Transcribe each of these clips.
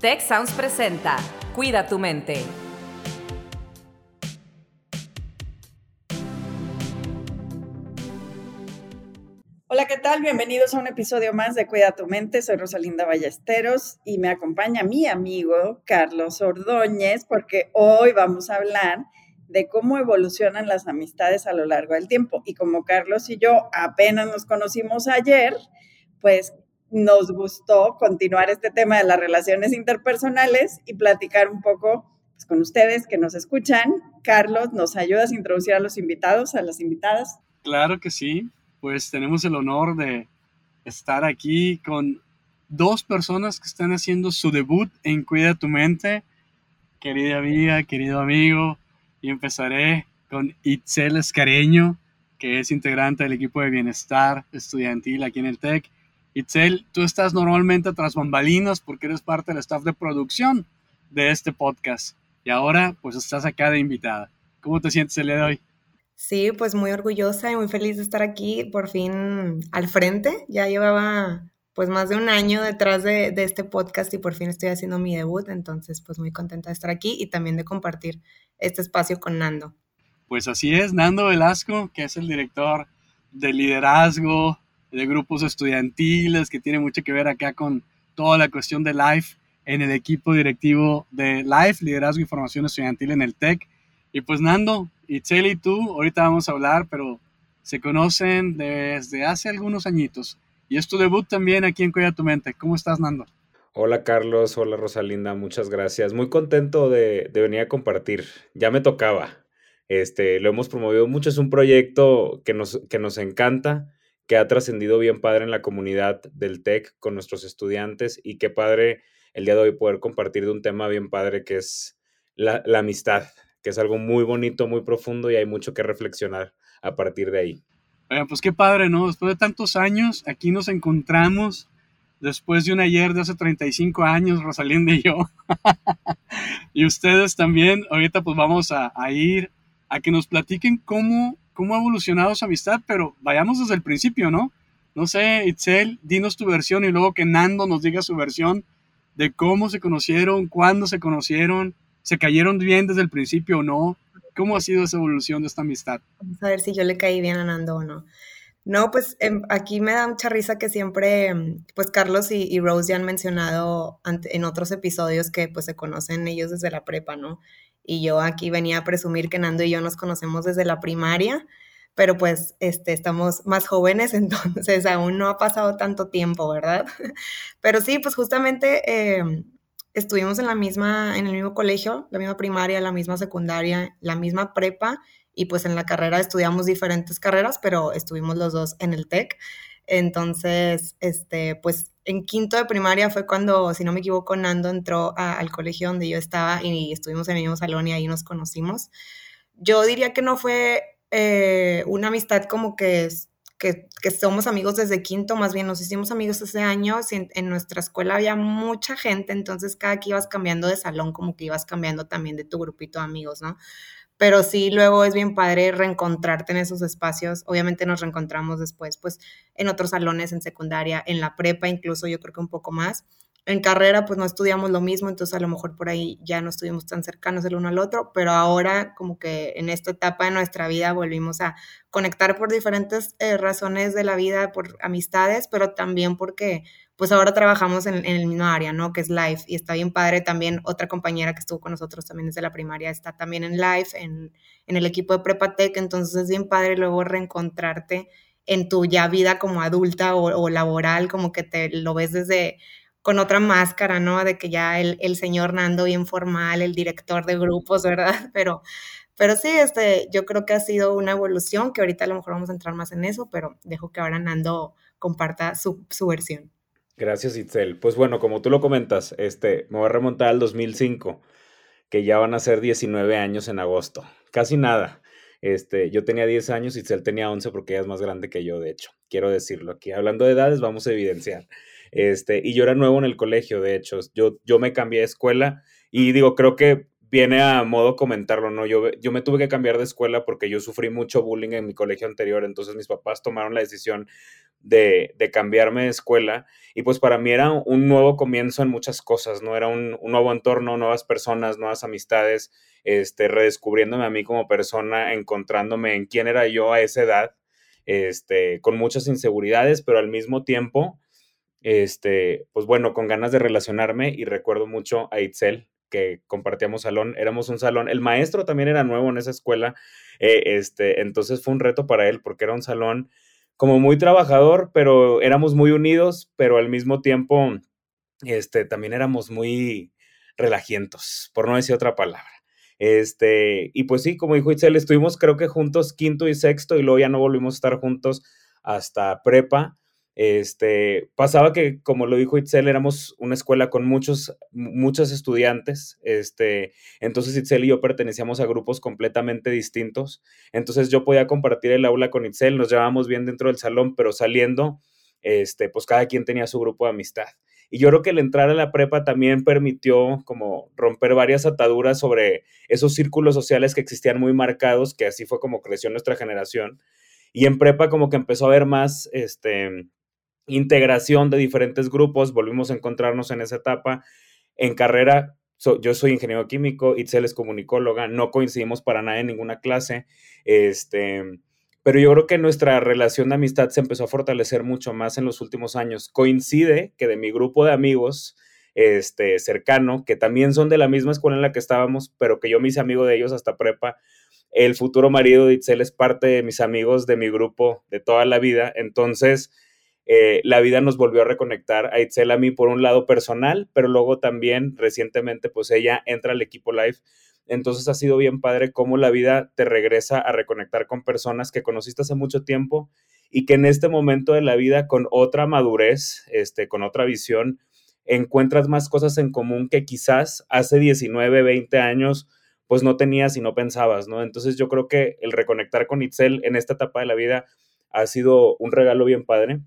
Tech Sounds presenta Cuida tu mente. Hola, ¿qué tal? Bienvenidos a un episodio más de Cuida tu mente. Soy Rosalinda Ballesteros y me acompaña mi amigo Carlos Ordóñez porque hoy vamos a hablar de cómo evolucionan las amistades a lo largo del tiempo. Y como Carlos y yo apenas nos conocimos ayer, pues nos gustó continuar este tema de las relaciones interpersonales y platicar un poco pues, con ustedes que nos escuchan. Carlos, ¿nos ayudas a introducir a los invitados, a las invitadas? Claro que sí, pues tenemos el honor de estar aquí con dos personas que están haciendo su debut en Cuida tu mente. Querida amiga, querido amigo, y empezaré con Itzel Escareño, que es integrante del equipo de bienestar estudiantil aquí en el TEC. Itzel, tú estás normalmente tras bambalinas porque eres parte del staff de producción de este podcast y ahora pues estás acá de invitada. ¿Cómo te sientes el día de hoy? Sí, pues muy orgullosa y muy feliz de estar aquí por fin al frente. Ya llevaba pues más de un año detrás de, de, este podcast y por fin estoy haciendo mi debut, entonces pues muy contenta de estar aquí y también de compartir este espacio con Nando. Pues así es, Nando Velasco, que es el director de liderazgo de grupos estudiantiles, que tiene mucho que ver acá con toda la cuestión de Life en el equipo directivo de Life, Liderazgo y Formación Estudiantil en el TEC. Y pues Nando, y tú, ahorita vamos a hablar, pero se conocen desde hace algunos añitos. Y es tu debut también aquí en Cuida tu Mente. ¿Cómo estás, Nando? Hola Carlos, hola Rosalinda, muchas gracias. Muy contento de, de, venir a compartir. Ya me tocaba. Este, lo hemos promovido mucho, es un proyecto que nos, que nos encanta, que ha trascendido bien padre en la comunidad del TEC con nuestros estudiantes y qué padre el día de hoy poder compartir de un tema bien padre que es la, la amistad, que es algo muy bonito, muy profundo y hay mucho que reflexionar a partir de ahí. Oigan, pues qué padre, ¿no? Después de tantos años, aquí nos encontramos, después de un ayer de hace 35 años, Rosalinda y yo. y ustedes también, ahorita pues vamos a, ir a que nos platiquen cómo, cómo ha evolucionado su amistad, pero vayamos desde el principio, ¿no? No sé, Itzel, dinos tu versión y luego que Nando nos diga su versión de cómo se conocieron, cuándo se conocieron, se cayeron bien desde el principio o no. ¿Cómo ha sido esa evolución de esta amistad? Vamos a ver si yo le caí bien a Nando o no. No, pues eh, aquí me da mucha risa que siempre, pues Carlos y, y Rose ya han mencionado ante, en otros episodios que pues se conocen ellos desde la prepa, ¿no? Y yo aquí venía a presumir que Nando y yo nos conocemos desde la primaria, pero pues este, estamos más jóvenes, entonces aún no ha pasado tanto tiempo, ¿verdad? Pero sí, pues justamente... Eh, estuvimos en la misma, en el mismo colegio, la misma primaria, la misma secundaria, la misma prepa, y pues en la carrera estudiamos diferentes carreras, pero estuvimos los dos en el TEC. Entonces, este, pues en quinto de primaria fue cuando, si no me equivoco, Nando entró al colegio donde yo estaba y estuvimos en el mismo salón y ahí nos conocimos. Yo diría que no fue eh, una amistad como que que, que, somos amigos desde quinto, más bien nos hicimos amigos ese año, en, en, nuestra escuela había mucha gente, entonces cada que ibas cambiando de salón, como que ibas cambiando también de tu grupito de amigos, ¿no? Pero sí, luego es bien padre reencontrarte en esos espacios. Obviamente nos reencontramos después, pues, en otros salones, en secundaria, en la prepa, incluso yo creo que un poco más en carrera pues no estudiamos lo mismo, entonces a lo mejor por ahí ya no estuvimos tan cercanos el uno al otro, pero ahora como que en esta etapa de nuestra vida volvimos a conectar por diferentes eh, razones de la vida, por amistades, pero también porque pues ahora trabajamos en, el mismo área, ¿no? Que es Life y está bien padre también otra compañera que estuvo con nosotros también desde la primaria está también en Life, en, el equipo de Prepatec, entonces es bien padre luego reencontrarte en tu ya vida como adulta o, o laboral, como que te lo ves desde con otra máscara, ¿no? De que ya el, el, señor Nando bien formal, el director de grupos, ¿verdad? Pero, pero sí, este, yo creo que ha sido una evolución, que ahorita a lo mejor vamos a entrar más en eso, pero dejo que ahora Nando comparta su, su versión. Gracias, Itzel. Pues bueno, como tú lo comentas, este, me voy a remontar al 2005, que ya van a ser 19 años en agosto. Casi nada. Este, yo tenía 10 años, Itzel tenía 11 porque ella es más grande que yo, de hecho. Quiero decirlo aquí. Hablando de edades, vamos a evidenciar. Este, y yo era nuevo en el colegio, de hecho, yo, yo me cambié de escuela y digo, creo que viene a modo comentarlo, ¿no? Yo, yo me tuve que cambiar de escuela porque yo sufrí mucho bullying en mi colegio anterior, entonces mis papás tomaron la decisión de, de cambiarme de escuela y pues para mí era un nuevo comienzo en muchas cosas, ¿no? Era un, nuevo entorno, nuevas personas, nuevas amistades, este, redescubriéndome a mí como persona, encontrándome en quién era yo a esa edad, este, con muchas inseguridades, pero al mismo tiempo, este, pues bueno, con ganas de relacionarme y recuerdo mucho a Itzel, que compartíamos salón, éramos un salón, el maestro también era nuevo en esa escuela, eh, este, entonces fue un reto para él porque era un salón como muy trabajador, pero éramos muy unidos, pero al mismo tiempo, este, también éramos muy relajientos, por no decir otra palabra. Este, y pues sí, como dijo Itzel, estuvimos creo que juntos quinto y sexto y luego ya no volvimos a estar juntos hasta prepa. Este, pasaba que, como lo dijo Itzel, éramos una escuela con muchos, muchos estudiantes. Este, entonces Itzel y yo pertenecíamos a grupos completamente distintos. Entonces yo podía compartir el aula con Itzel, nos llevábamos bien dentro del salón, pero saliendo, este, pues cada quien tenía su grupo de amistad. Y yo creo que el entrar a la prepa también permitió como romper varias ataduras sobre esos círculos sociales que existían muy marcados, que así fue como creció nuestra generación. Y en prepa como que empezó a haber más, este, integración de diferentes grupos, volvimos a encontrarnos en esa etapa. En carrera, yo soy ingeniero químico, Itzel es comunicóloga, no coincidimos para nada en ninguna clase, este, pero yo creo que nuestra relación de amistad se empezó a fortalecer mucho más en los últimos años. Coincide que de mi grupo de amigos, este, cercano, que también son de la misma escuela en la que estábamos, pero que yo me hice amigo de ellos hasta prepa, el futuro marido de Itzel es parte de mis amigos de mi grupo de toda la vida, entonces eh, la vida nos volvió a reconectar a Itzel a mí por un lado personal, pero luego también recientemente pues ella entra al equipo live. Entonces ha sido bien padre cómo la vida te regresa a reconectar con personas que conociste hace mucho tiempo y que en este momento de la vida con otra madurez, este, con otra visión, encuentras más cosas en común que quizás hace 19, 20 años pues no tenías y no pensabas, ¿no? Entonces yo creo que el reconectar con Itzel en esta etapa de la vida ha sido un regalo bien padre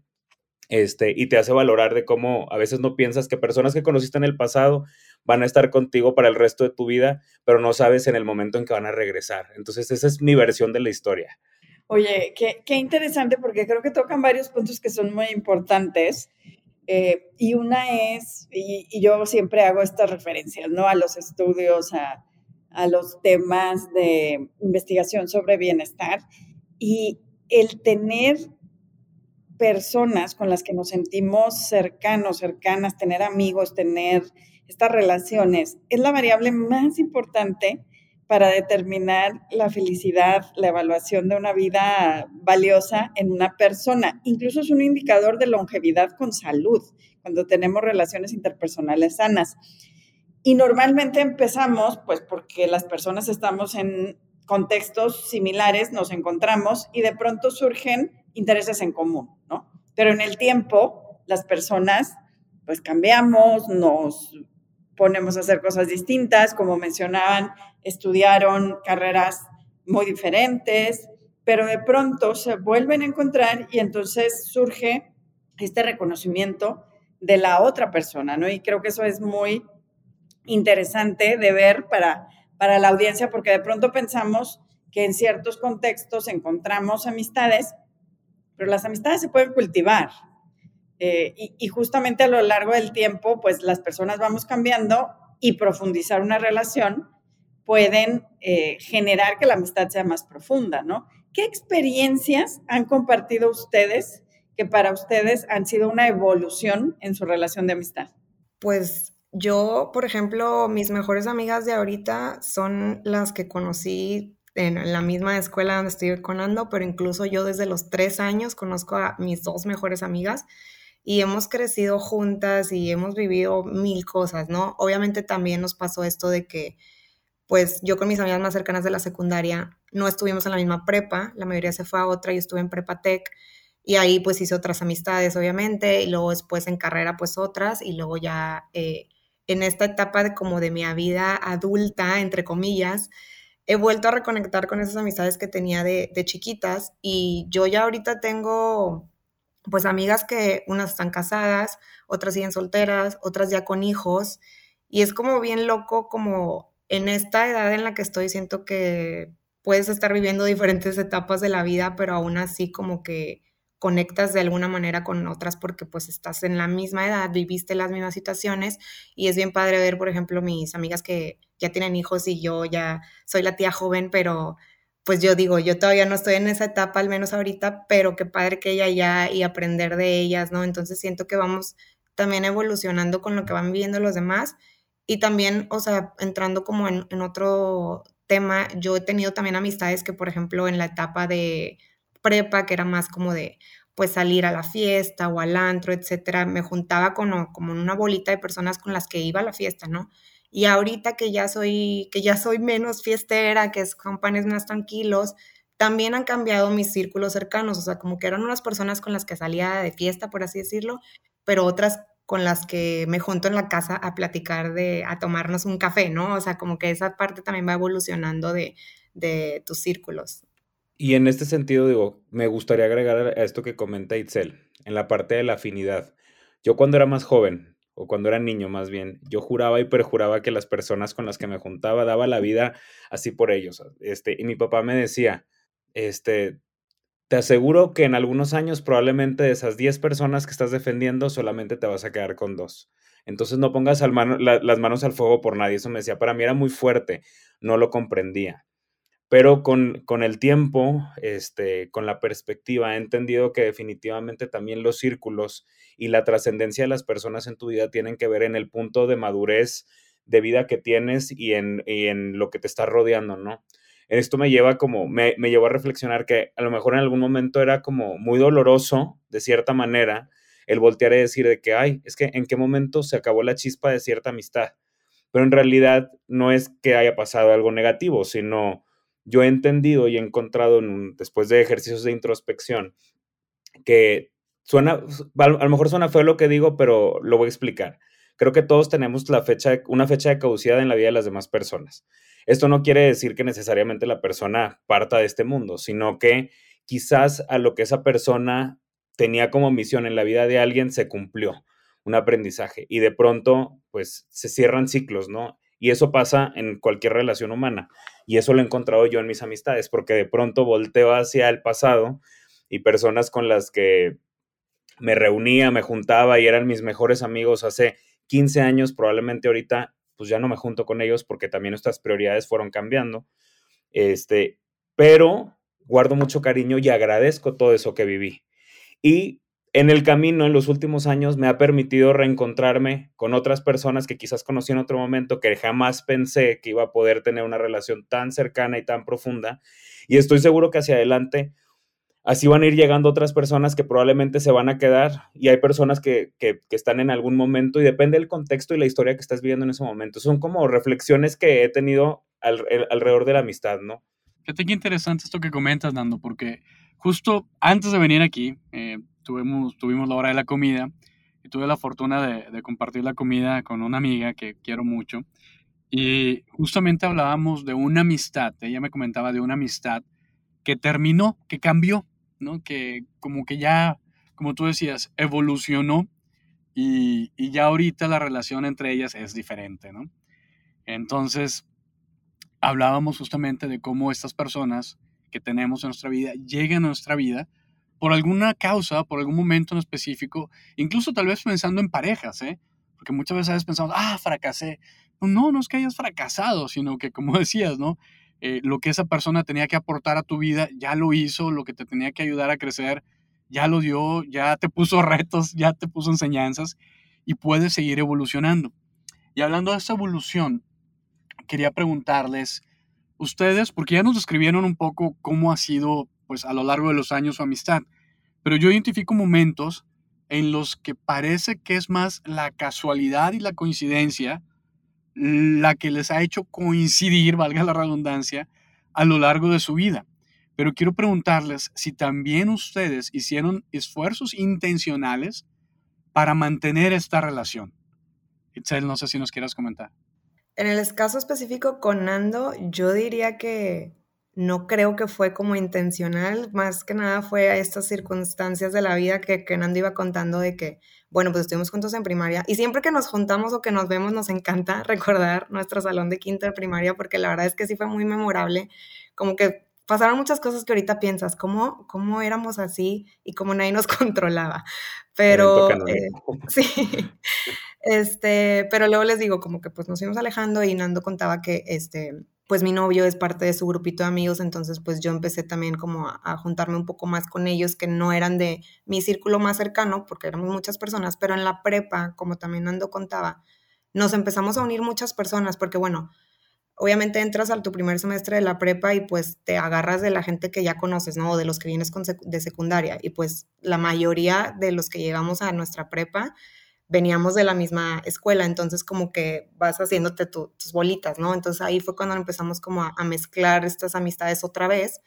este, y te hace valorar de cómo a veces no piensas que personas que conociste en el pasado van a estar contigo para el resto de tu vida, pero no sabes en el momento en que van a regresar. Entonces, esa es mi versión de la historia. Oye, qué, qué interesante porque creo que tocan varios puntos que son muy importantes. Eh, y una es, y, y, yo siempre hago estas referencias, ¿no? A los estudios, a, a los temas de investigación sobre bienestar. Y el tener personas con las que nos sentimos cercanos, cercanas, tener amigos, tener estas relaciones, es la variable más importante para determinar la felicidad, la evaluación de una vida valiosa en una persona. Incluso es un indicador de longevidad con salud, cuando tenemos relaciones interpersonales sanas. Y normalmente empezamos, pues porque las personas estamos en contextos similares, nos encontramos y de pronto surgen intereses en común, ¿no? Pero en el tiempo, las personas, pues cambiamos, nos ponemos a hacer cosas distintas, como mencionaban, estudiaron carreras muy diferentes, pero de pronto se vuelven a encontrar y entonces surge este reconocimiento de la otra persona, ¿no? Y creo que eso es muy interesante de ver para, para la audiencia, porque de pronto pensamos que en ciertos contextos encontramos amistades pero las amistades se pueden cultivar. Eh, y, justamente a lo largo del tiempo, pues las personas vamos cambiando y profundizar una relación pueden eh, generar que la amistad sea más profunda, ¿no? ¿Qué experiencias han compartido ustedes que para ustedes han sido una evolución en su relación de amistad? Pues yo, por ejemplo, mis mejores amigas de ahorita son las que conocí en la misma escuela donde estoy con Ando, pero incluso yo desde los tres años conozco a mis dos mejores amigas y hemos crecido juntas y hemos vivido mil cosas, ¿no? Obviamente también nos pasó esto de que, pues yo con mis amigas más cercanas de la secundaria no estuvimos en la misma prepa, la mayoría se fue a otra, y estuve en prepa tech y ahí pues hice otras amistades, obviamente, y luego después en carrera pues otras y luego ya eh, en esta etapa de como de mi vida adulta, entre comillas, he vuelto a reconectar con esas amistades que tenía de, chiquitas y yo ya ahorita tengo pues amigas que unas están casadas, otras siguen solteras, otras ya con hijos y es como bien loco como en esta edad en la que estoy siento que puedes estar viviendo diferentes etapas de la vida, pero aún así como que conectas de alguna manera con otras porque pues estás en la misma edad, viviste las mismas situaciones y es bien padre ver, por ejemplo, mis amigas que ya tienen hijos y yo ya soy la tía joven, pero pues yo digo, yo todavía no estoy en esa etapa, al menos ahorita, pero qué padre que ella ya y aprender de ellas, ¿no? Entonces siento que vamos también evolucionando con lo que van viviendo los demás y también, o sea, entrando como en, en otro tema, yo he tenido también amistades que, por ejemplo, en la etapa de prepa, que era más como de pues salir a la fiesta o al antro, etcétera, me juntaba con como una bolita de personas con las que iba a la fiesta, ¿no? Y ahorita que ya soy, que ya soy menos fiestera, que es compañeros más tranquilos, también han cambiado mis círculos cercanos, o sea, como que eran unas personas con las que salía de fiesta, por así decirlo, pero otras con las que me junto en la casa a platicar de, a tomarnos un café, ¿no? O sea, como que esa parte también va evolucionando de, de tus círculos. Y en este sentido, digo, me gustaría agregar a esto que comenta Itzel, en la parte de la afinidad. Yo cuando era más joven, o cuando era niño más bien, yo juraba y perjuraba que las personas con las que me juntaba daba la vida así por ellos. Este, y mi papá me decía, este, te aseguro que en algunos años probablemente de esas 10 personas que estás defendiendo solamente te vas a quedar con dos. Entonces no pongas las manos al fuego por nadie. Eso me decía, para mí era muy fuerte, no lo comprendía. Pero con, con, el tiempo, este, con la perspectiva, he entendido que definitivamente también los círculos y la trascendencia de las personas en tu vida tienen que ver en el punto de madurez de vida que tienes y en, y en lo que te está rodeando, ¿no? Esto me lleva como, me, me llevó a reflexionar que a lo mejor en algún momento era como muy doloroso, de cierta manera, el voltear y decir de que, ay, es que en qué momento se acabó la chispa de cierta amistad. Pero en realidad no es que haya pasado algo negativo, sino yo he entendido y he encontrado después de ejercicios de introspección que suena, a lo mejor suena feo lo que digo, pero lo voy a explicar. Creo que todos tenemos la fecha, una fecha de caducidad en la vida de las demás personas. Esto no quiere decir que necesariamente la persona parta de este mundo, sino que quizás a lo que esa persona tenía como misión en la vida de alguien se cumplió, un aprendizaje, y de pronto, pues se cierran ciclos, ¿no? Y eso pasa en cualquier relación humana. Y eso lo he encontrado yo en mis amistades, porque de pronto volteo hacia el pasado y personas con las que me reunía, me juntaba y eran mis mejores amigos hace 15 años, probablemente ahorita pues ya no me junto con ellos porque también nuestras prioridades fueron cambiando. Este, pero guardo mucho cariño y agradezco todo eso que viví. Y en el camino, en los últimos años, me ha permitido reencontrarme con otras personas que quizás conocí en otro momento, que jamás pensé que iba a poder tener una relación tan cercana y tan profunda. Y estoy seguro que hacia adelante, así van a ir llegando otras personas que probablemente se van a quedar y hay personas que, que, están en algún momento y depende del contexto y la historia que estás viviendo en ese momento. Son como reflexiones que he tenido alrededor de la amistad, ¿no? Fíjate qué interesante esto que comentas, Nando, porque justo antes de venir aquí, eh, tuvimos, tuvimos la hora de la comida y tuve la fortuna de, compartir la comida con una amiga que quiero mucho. Y justamente hablábamos de una amistad, ella me comentaba de una amistad que terminó, que cambió, ¿no? Que como que ya, como tú decías, evolucionó y, y ya ahorita la relación entre ellas es diferente, ¿no? Entonces, hablábamos justamente de cómo estas personas que tenemos en nuestra vida llegan a nuestra vida por alguna causa, por algún momento en específico, incluso tal vez pensando en parejas, ¿eh? Porque muchas veces pensamos, ah, fracasé. No, no es que hayas fracasado, sino que como decías, ¿no? Eh, lo que esa persona tenía que aportar a tu vida, ya lo hizo, lo que te tenía que ayudar a crecer, ya lo dio, ya te puso retos, ya te puso enseñanzas y puedes seguir evolucionando. Y hablando de esa evolución, quería preguntarles, ustedes, porque ya nos describieron un poco cómo ha sido pues a lo largo de los años su amistad. Pero yo identifico momentos en los que parece que es más la casualidad y la coincidencia la que les ha hecho coincidir, valga la redundancia, a lo largo de su vida. Pero quiero preguntarles si también ustedes hicieron esfuerzos intencionales para mantener esta relación. Itzel, no sé si nos quieras comentar. En el caso específico con Nando, yo diría que no creo que fue como intencional, más que nada fue a estas circunstancias de la vida que, que Nando iba contando de que, bueno, pues estuvimos juntos en primaria y siempre que nos juntamos o que nos vemos nos encanta recordar nuestro salón de quinta de primaria porque la verdad es que sí fue muy memorable, como que pasaron muchas cosas que ahorita piensas, cómo, cómo éramos así y cómo nadie nos controlaba. Pero eh, sí, este, pero luego les digo, como que pues nos fuimos alejando y Nando contaba que este, pues mi novio es parte de su grupito de amigos, entonces pues yo empecé también como a, juntarme un poco más con ellos que no eran de mi círculo más cercano, porque éramos muchas personas, pero en la prepa, como también Nando contaba, nos empezamos a unir muchas personas, porque bueno, obviamente entras a tu primer semestre de la prepa y pues te agarras de la gente que ya conoces, ¿no? O de los que vienes de secundaria. Y pues la mayoría de los que llegamos a nuestra prepa veníamos de la misma escuela, entonces como que vas haciéndote tus bolitas, ¿no? Entonces ahí fue cuando empezamos como a, mezclar estas amistades otra vez.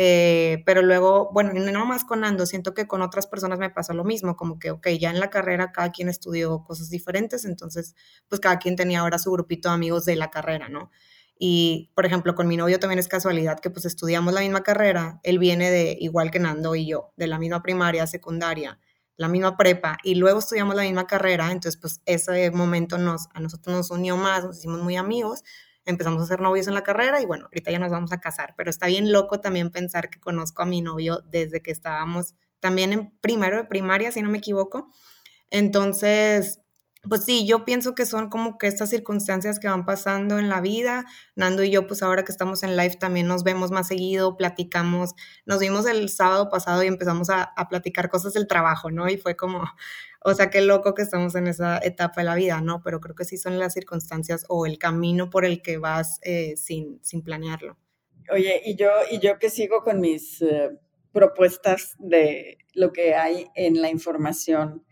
Eh, pero luego, bueno, no más con Ando, siento que con otras personas me pasó lo mismo, como que, ok, ya en la carrera cada quien estudió cosas diferentes, entonces, pues cada quien tenía ahora su grupito de amigos de la carrera, ¿no? Y, por ejemplo, con mi novio también es casualidad que pues estudiamos la misma carrera, él viene de, igual que Nando y yo, de la misma primaria, secundaria, la misma prepa, y luego estudiamos la misma carrera, entonces pues ese momento nos, a nosotros nos unió más, nos hicimos muy amigos, empezamos a ser novios en la carrera y bueno, ahorita ya nos vamos a casar, pero está bien loco también pensar que conozco a mi novio desde que estábamos también en primero de primaria, si no me equivoco. Entonces, pues sí, yo pienso que son como que estas circunstancias que van pasando en la vida. Nando y yo, pues ahora que estamos en live también nos vemos más seguido, platicamos. Nos vimos el sábado pasado y empezamos a, platicar cosas del trabajo, ¿no? Y fue como, o sea, qué loco que estamos en esa etapa de la vida, ¿no? Pero creo que sí son las circunstancias o el camino por el que vas eh, sin, sin planearlo. Oye, y yo, y yo que sigo con mis eh, propuestas de lo que hay en la información.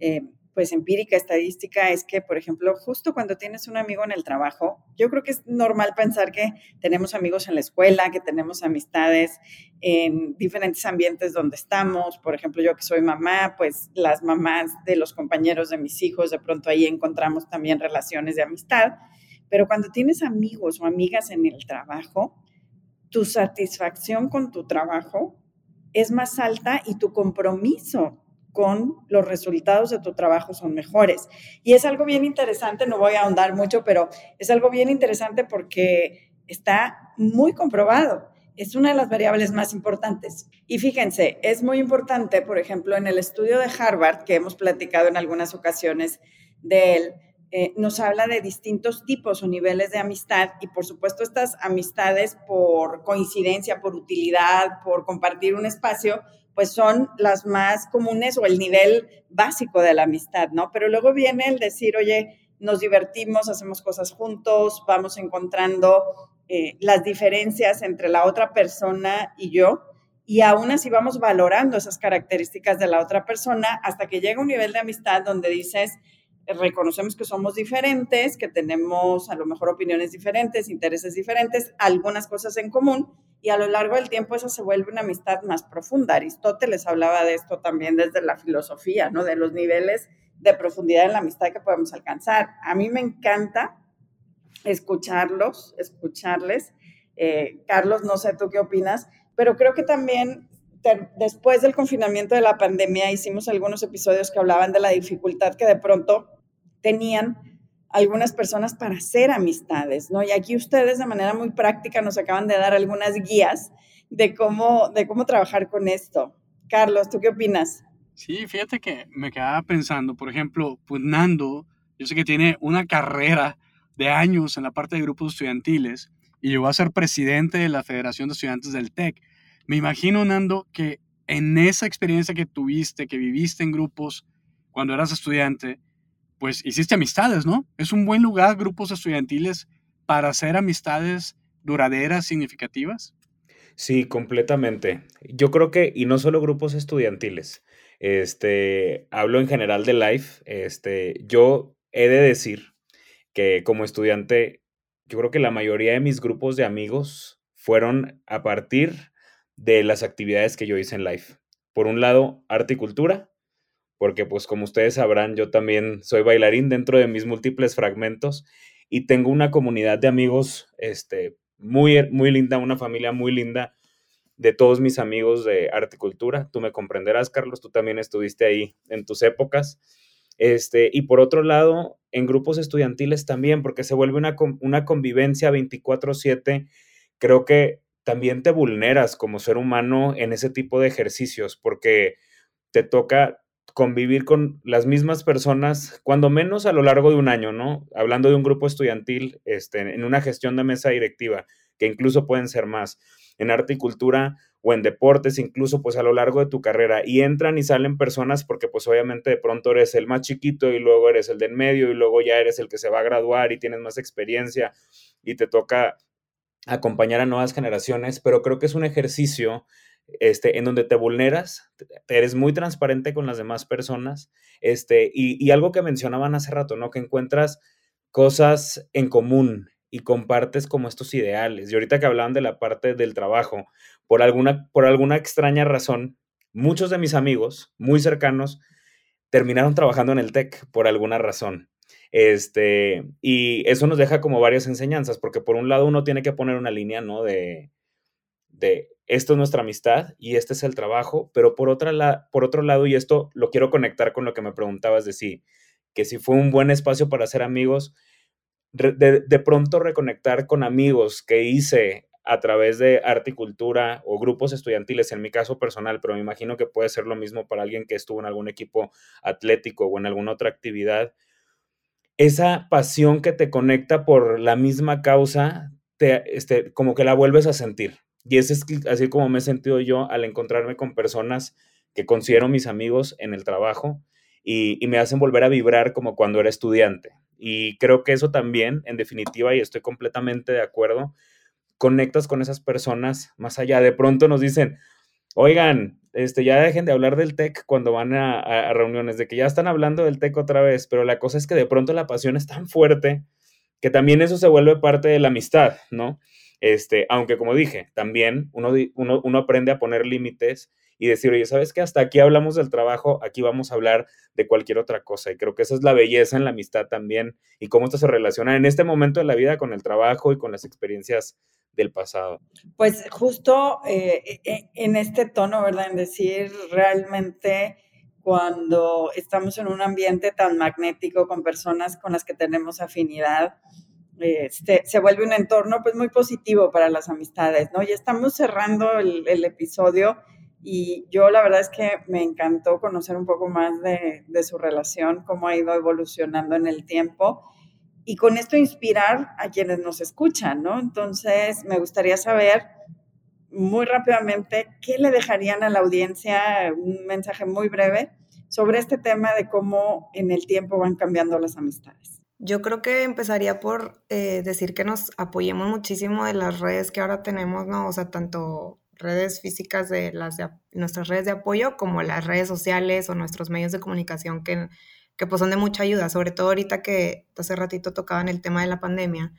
Eh, pues empírica, estadística, es que, por ejemplo, justo cuando tienes un amigo en el trabajo, yo creo que es normal pensar que tenemos amigos en la escuela, que tenemos amistades en diferentes ambientes donde estamos. Por ejemplo, yo que soy mamá, pues las mamás de los compañeros de mis hijos, de pronto ahí encontramos también relaciones de amistad. Pero cuando tienes amigos o amigas en el trabajo, tu satisfacción con tu trabajo es más alta y tu compromiso con los resultados de tu trabajo son mejores. Y es algo bien interesante, no voy a ahondar mucho, pero es algo bien interesante porque está muy comprobado. Es una de las variables más importantes. Y fíjense, es muy importante, por ejemplo, en el estudio de Harvard, que hemos platicado en algunas ocasiones de él, eh, nos habla de distintos tipos o niveles de amistad y por supuesto estas amistades por coincidencia, por utilidad, por compartir un espacio, pues son las más comunes o el nivel básico de la amistad, ¿no? Pero luego viene el decir, oye, nos divertimos, hacemos cosas juntos, vamos encontrando eh, las diferencias entre la otra persona y yo, y aún así vamos valorando esas características de la otra persona hasta que llega un nivel de amistad donde dices, reconocemos que somos diferentes, que tenemos a lo mejor opiniones diferentes, intereses diferentes, algunas cosas en común, y a lo largo del tiempo eso se vuelve una amistad más profunda. Aristóteles hablaba de esto también desde la filosofía, ¿no? De los niveles de profundidad en la amistad que podemos alcanzar. A mí me encanta escucharlos, escucharles. Eh, Carlos, no sé tú qué opinas, pero creo que también después del confinamiento de la pandemia hicimos algunos episodios que hablaban de la dificultad que de pronto tenían algunas personas para hacer amistades, ¿no? Y aquí ustedes de manera muy práctica nos acaban de dar algunas guías de cómo, de cómo trabajar con esto. Carlos, ¿tú qué opinas? Sí, fíjate que me quedaba pensando, por ejemplo, pues Nando, yo sé que tiene una carrera de años en la parte de grupos estudiantiles y llegó a ser presidente de la Federación de Estudiantes del TEC. Me imagino, Nando, que en esa experiencia que tuviste, que viviste en grupos cuando eras estudiante, pues hiciste amistades, ¿no? Es un buen lugar, grupos estudiantiles, para hacer amistades duraderas, significativas. Sí, completamente. Yo creo que, y no solo grupos estudiantiles, este, hablo en general de life, este, yo he de decir que como estudiante, yo creo que la mayoría de mis grupos de amigos fueron a partir de las actividades que yo hice en life. Por un lado, arte y cultura, porque pues como ustedes sabrán, yo también soy bailarín dentro de mis múltiples fragmentos y tengo una comunidad de amigos este, muy, muy linda, una familia muy linda de todos mis amigos de articultura. Tú me comprenderás, Carlos, tú también estuviste ahí en tus épocas. Este, y por otro lado, en grupos estudiantiles también, porque se vuelve una, una convivencia 24/7, creo que también te vulneras como ser humano en ese tipo de ejercicios, porque te toca convivir con las mismas personas, cuando menos a lo largo de un año, ¿no? Hablando de un grupo estudiantil, este, en una gestión de mesa directiva, que incluso pueden ser más en arte y cultura o en deportes, incluso pues a lo largo de tu carrera. Y entran y salen personas porque pues obviamente de pronto eres el más chiquito y luego eres el del medio y luego ya eres el que se va a graduar y tienes más experiencia y te toca acompañar a nuevas generaciones, pero creo que es un ejercicio este, en donde te vulneras, eres muy transparente con las demás personas, este, y, y algo que mencionaban hace rato, ¿no? Que encuentras cosas en común y compartes como estos ideales. Y ahorita que hablaban de la parte del trabajo, por alguna, por alguna extraña razón, muchos de mis amigos muy cercanos terminaron trabajando en el TEC por alguna razón. Este, y eso nos deja como varias enseñanzas, porque por un lado uno tiene que poner una línea, ¿no? De, de esto es nuestra amistad y este es el trabajo, pero por, otra por otro lado, y esto lo quiero conectar con lo que me preguntabas de si, que si fue un buen espacio para ser amigos, de, pronto reconectar con amigos que hice a través de arte y cultura o grupos estudiantiles, en mi caso personal, pero me imagino que puede ser lo mismo para alguien que estuvo en algún equipo atlético o en alguna otra actividad. Esa pasión que te conecta por la misma causa, te, este, como que la vuelves a sentir. Y es así como me he sentido yo al encontrarme con personas que considero mis amigos en el trabajo y, me hacen volver a vibrar como cuando era estudiante. Y creo que eso también, en definitiva, y estoy completamente de acuerdo, conectas con esas personas más allá. De pronto nos dicen, oigan, este, ya dejen de hablar del TEC cuando van a, reuniones, de que ya están hablando del TEC otra vez, pero la cosa es que de pronto la pasión es tan fuerte que también eso se vuelve parte de la amistad, ¿no? Este, aunque como dije, también uno, uno, uno aprende a poner límites y decir, oye, ¿sabes qué? Hasta aquí hablamos del trabajo, aquí vamos a hablar de cualquier otra cosa. Y creo que esa es la belleza en la amistad también y cómo esto se relaciona en este momento de la vida con el trabajo y con las experiencias del pasado. Pues justo eh, e, e, en este tono, ¿verdad? En decir realmente cuando estamos en un ambiente tan magnético con personas con las que tenemos afinidad, este, se vuelve un entorno pues muy positivo para las amistades, ¿no? Ya estamos cerrando el, el episodio y yo la verdad es que me encantó conocer un poco más de, de, su relación, cómo ha ido evolucionando en el tiempo y con esto inspirar a quienes nos escuchan, ¿no? Entonces, me gustaría saber muy rápidamente qué le dejarían a la audiencia, un mensaje muy breve sobre este tema de cómo en el tiempo van cambiando las amistades. Yo creo que empezaría por eh, decir que nos apoyemos muchísimo de las redes que ahora tenemos, ¿no? O sea, tanto redes físicas de las nuestras redes de apoyo como las redes sociales o nuestros medios de comunicación que, que pues son de mucha ayuda, sobre todo ahorita que hace ratito tocaban el tema de la pandemia.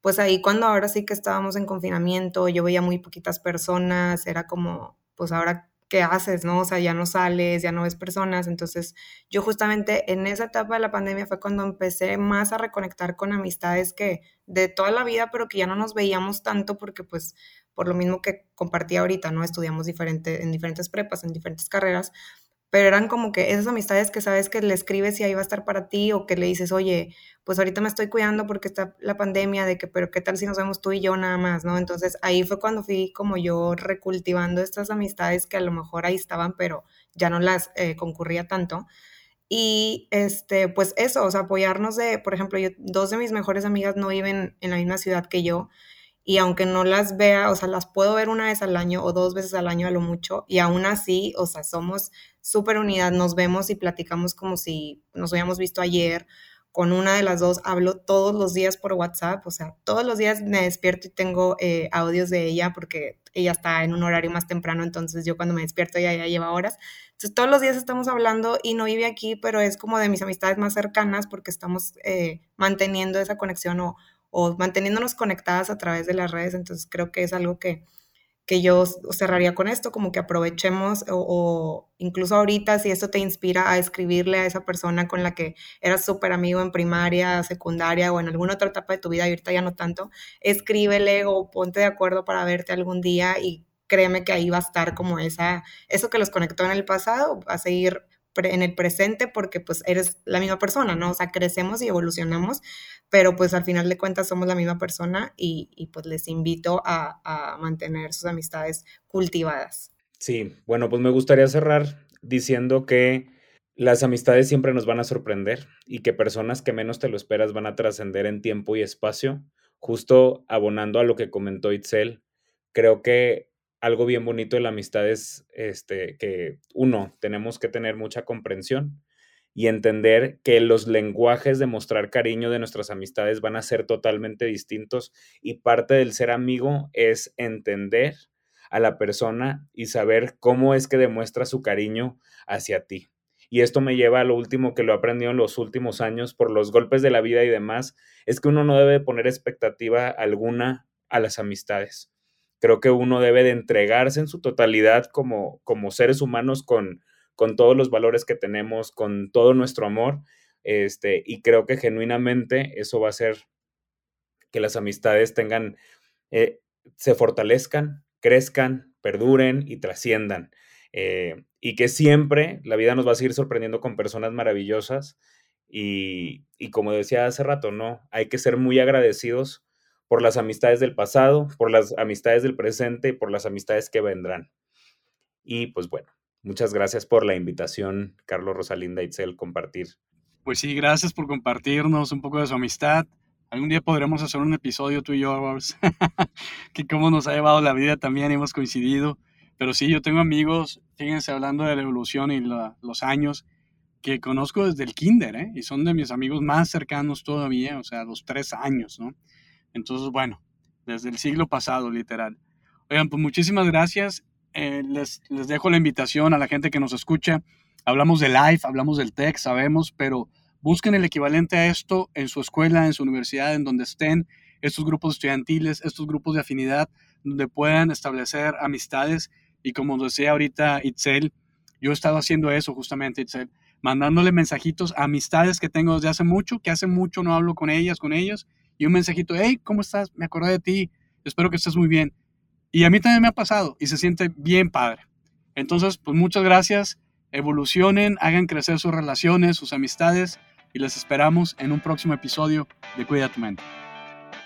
Pues ahí cuando ahora sí que estábamos en confinamiento, yo veía muy poquitas personas, era como, pues ahora qué haces, ¿no? O sea, ya no sales, ya no ves personas. Entonces, yo justamente en esa etapa de la pandemia fue cuando empecé más a reconectar con amistades que de toda la vida, pero que ya no nos veíamos tanto porque pues por lo mismo que compartí ahorita, ¿no? Estudiamos diferente, en diferentes prepas, en diferentes carreras, pero eran como que esas amistades que sabes que le escribes y ahí va a estar para ti o que le dices, oye, pues ahorita me estoy cuidando porque está la pandemia, de que, pero qué tal si nos vemos tú y yo nada más, ¿no? Entonces ahí fue cuando fui como yo recultivando estas amistades que a lo mejor ahí estaban, pero ya no las eh, concurría tanto. Y este, pues eso, o sea, apoyarnos de, por ejemplo, yo, dos de mis mejores amigas no viven en la misma ciudad que yo, y aunque no las vea, o sea, las puedo ver una vez al año o dos veces al año a lo mucho, y aún así, o sea, somos súper unidas, nos vemos y platicamos como si nos habíamos visto ayer. Con una de las dos hablo todos los días por WhatsApp, o sea, todos los días me despierto y tengo eh, audios de ella porque ella está en un horario más temprano, entonces yo cuando me despierto ella ya lleva horas. Entonces todos los días estamos hablando y no vive aquí, pero es como de mis amistades más cercanas porque estamos eh, manteniendo esa conexión o, o manteniéndonos conectadas a través de las redes, entonces creo que es algo que, que yo cerraría con esto, como que aprovechemos o, incluso ahorita si esto te inspira a escribirle a esa persona con la que eras súper amigo en primaria, secundaria o en alguna otra etapa de tu vida y ahorita ya no tanto, escríbele o ponte de acuerdo para verte algún día y créeme que ahí va a estar como esa, eso que los conectó en el pasado, va a seguir en el presente porque pues eres la misma persona, ¿no? O sea, crecemos y evolucionamos, pero pues al final de cuentas somos la misma persona y, pues les invito a, a, mantener sus amistades cultivadas. Sí, bueno, pues me gustaría cerrar diciendo que las amistades siempre nos van a sorprender y que personas que menos te lo esperas van a trascender en tiempo y espacio. Justo abonando a lo que comentó Itzel, creo que algo bien bonito de la amistad es este, que, uno, tenemos que tener mucha comprensión y entender que los lenguajes de mostrar cariño de nuestras amistades van a ser totalmente distintos y parte del ser amigo es entender a la persona y saber cómo es que demuestra su cariño hacia ti. Y esto me lleva a lo último que lo he aprendido en los últimos años por los golpes de la vida y demás, es que uno no debe poner expectativa alguna a las amistades creo que uno debe de entregarse en su totalidad como, como seres humanos con, con todos los valores que tenemos, con todo nuestro amor, este, y creo que genuinamente eso va a hacer que las amistades tengan, eh, se fortalezcan, crezcan, perduren y trasciendan. Eh, y que siempre la vida nos va a seguir sorprendiendo con personas maravillosas. Y, y como decía hace rato, ¿no? Hay que ser muy agradecidos por las amistades del pasado, por las amistades del presente y por las amistades que vendrán. Y pues bueno, muchas gracias por la invitación, Carlos Rosalinda Itzel, compartir. Pues sí, gracias por compartirnos un poco de su amistad. Algún día podremos hacer un episodio tú y yo, que cómo nos ha llevado la vida también, hemos coincidido. Pero sí, yo tengo amigos, fíjense, hablando de la evolución y los años, que conozco desde el kinder, ¿eh? Y son de mis amigos más cercanos todavía, o sea, los tres años, ¿no? Entonces, bueno, desde el siglo pasado, literal. Oigan, pues muchísimas gracias. Eh, les, les dejo la invitación a la gente que nos escucha. Hablamos de live, hablamos del tech, sabemos, pero busquen el equivalente a esto en su escuela, en su universidad, en donde estén, estos grupos estudiantiles, estos grupos de afinidad, donde puedan establecer amistades. Y como decía ahorita Itzel, yo he estado haciendo eso justamente, Itzel, mandándole mensajitos a amistades que tengo desde hace mucho, que hace mucho no hablo con ellas, con ellos, y un mensajito, hey, ¿cómo estás? Me acordé de ti, espero que estés muy bien. Y a mí también me ha pasado y se siente bien padre. Entonces, pues muchas gracias, evolucionen, hagan crecer sus relaciones, sus amistades y les esperamos en un próximo episodio de Cuida tu mente.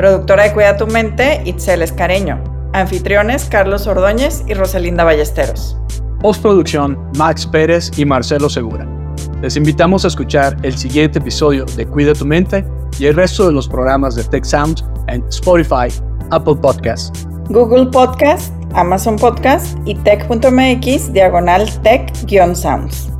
Productora de Cuida tu Mente, Itzel Escareño. Anfitriones, Carlos Ordóñez y Rosalinda Ballesteros. Postproducción, Max Pérez y Marcelo Segura. Les invitamos a escuchar el siguiente episodio de Cuida tu Mente y el resto de los programas de Tech Sounds en Spotify, Apple Podcasts, Google Podcast, Amazon Podcast y tech.mx diagonal tech-sounds.